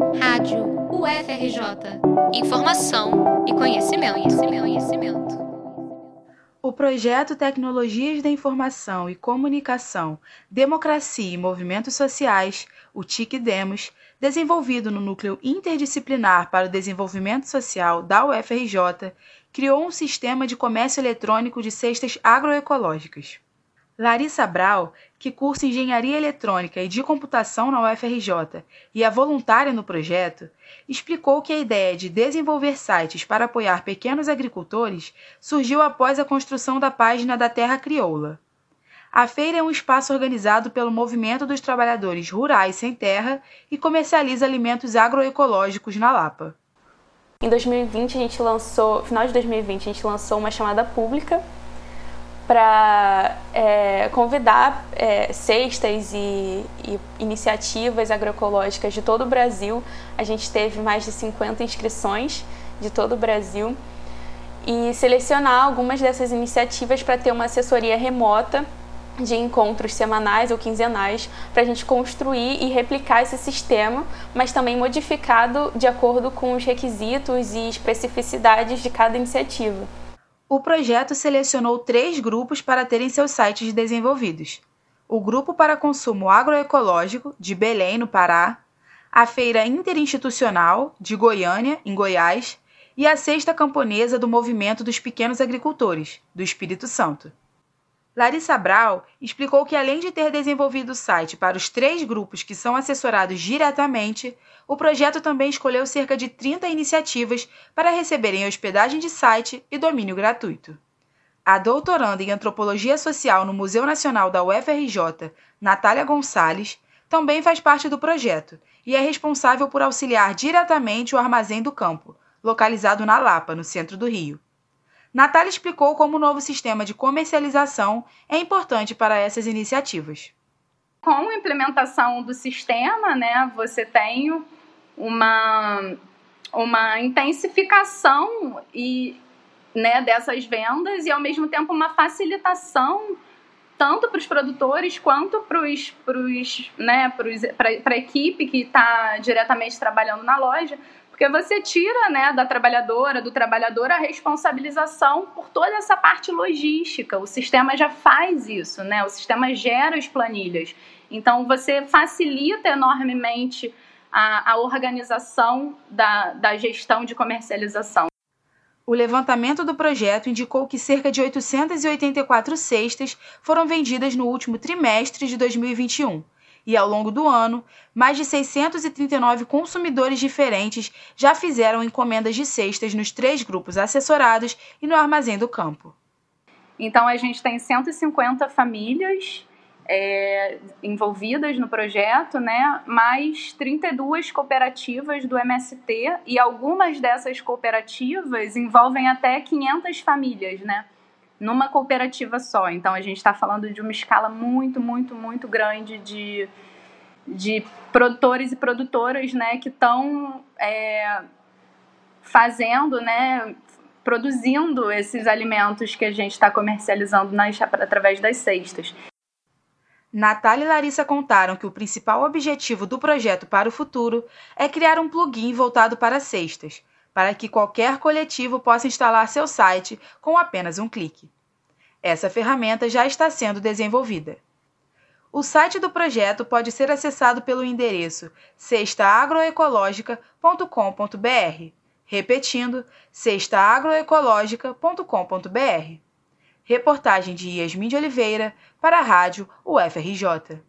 Rádio UFRJ. Informação e conhecimento, conhecimento, conhecimento. O projeto Tecnologias da Informação e Comunicação, Democracia e Movimentos Sociais, o TIC-DEMOS, desenvolvido no Núcleo Interdisciplinar para o Desenvolvimento Social da UFRJ, criou um sistema de comércio eletrônico de cestas agroecológicas. Larissa Brau, que cursa Engenharia Eletrônica e de Computação na UFRJ e é voluntária no projeto, explicou que a ideia de desenvolver sites para apoiar pequenos agricultores surgiu após a construção da página da Terra Crioula. A feira é um espaço organizado pelo Movimento dos Trabalhadores Rurais Sem Terra e comercializa alimentos agroecológicos na Lapa. Em 2020 a gente lançou, final de 2020 a gente lançou uma chamada pública para é, convidar é, cestas e, e, iniciativas agroecológicas de todo o Brasil. A gente teve mais de 50 inscrições de todo o Brasil e selecionar algumas dessas iniciativas para ter uma assessoria remota de encontros semanais ou quinzenais para a gente construir e replicar esse sistema, mas também modificado de acordo com os requisitos e especificidades de cada iniciativa o projeto selecionou três grupos para terem seus sites desenvolvidos: o Grupo para Consumo Agroecológico, de Belém, no Pará, a Feira Interinstitucional, de Goiânia, em Goiás, e a Sexta Camponesa do Movimento dos Pequenos Agricultores, do Espírito Santo. Larissa Brau explicou que, além de ter desenvolvido o site para os três grupos que são assessorados diretamente, o projeto também escolheu cerca de 30 iniciativas para receberem hospedagem de site e domínio gratuito. A doutoranda em Antropologia Social no Museu Nacional da UFRJ, Natália Gonçalves, também faz parte do projeto e é responsável por auxiliar diretamente o Armazém do Campo, localizado na Lapa, no centro do Rio. Natália explicou como o novo sistema de comercialização é importante para essas iniciativas. Com a implementação do sistema, né, você tem uma, uma intensificação e, né, dessas vendas e, ao mesmo tempo, uma facilitação tanto para os produtores quanto para né, a equipe que está diretamente trabalhando na loja, porque você tira né, da trabalhadora, do trabalhador, a responsabilização por toda essa parte logística. O sistema já faz isso, né? O sistema gera as planilhas. Então, você facilita enormemente a, a organização da, da gestão de comercialização. O levantamento do projeto indicou que cerca de 884 cestas foram vendidas no último trimestre de 2021 e, ao longo do ano, mais de 639 consumidores diferentes já fizeram encomendas de cestas nos três grupos assessorados e no Armazém do Campo. Então, a gente tem 150 famílias é, envolvidas no projeto, né, mais 32 cooperativas do MST e algumas dessas cooperativas envolvem até 500 famílias, né? Numa cooperativa só. Então a gente está falando de uma escala muito, muito, muito grande de, de produtores e produtoras né, que estão é, fazendo, né, produzindo esses alimentos que a gente está comercializando nas, através das cestas. Natália e Larissa contaram que o principal objetivo do projeto para o futuro é criar um plugin voltado para cestas, para que qualquer coletivo possa instalar seu site com apenas um clique. Essa ferramenta já está sendo desenvolvida. O site do projeto pode ser acessado pelo endereço cestaagroecológica.com.br. Repetindo, cestaagroecológica.com.br. Reportagem de Yasmin de Oliveira para a Rádio UFRJ.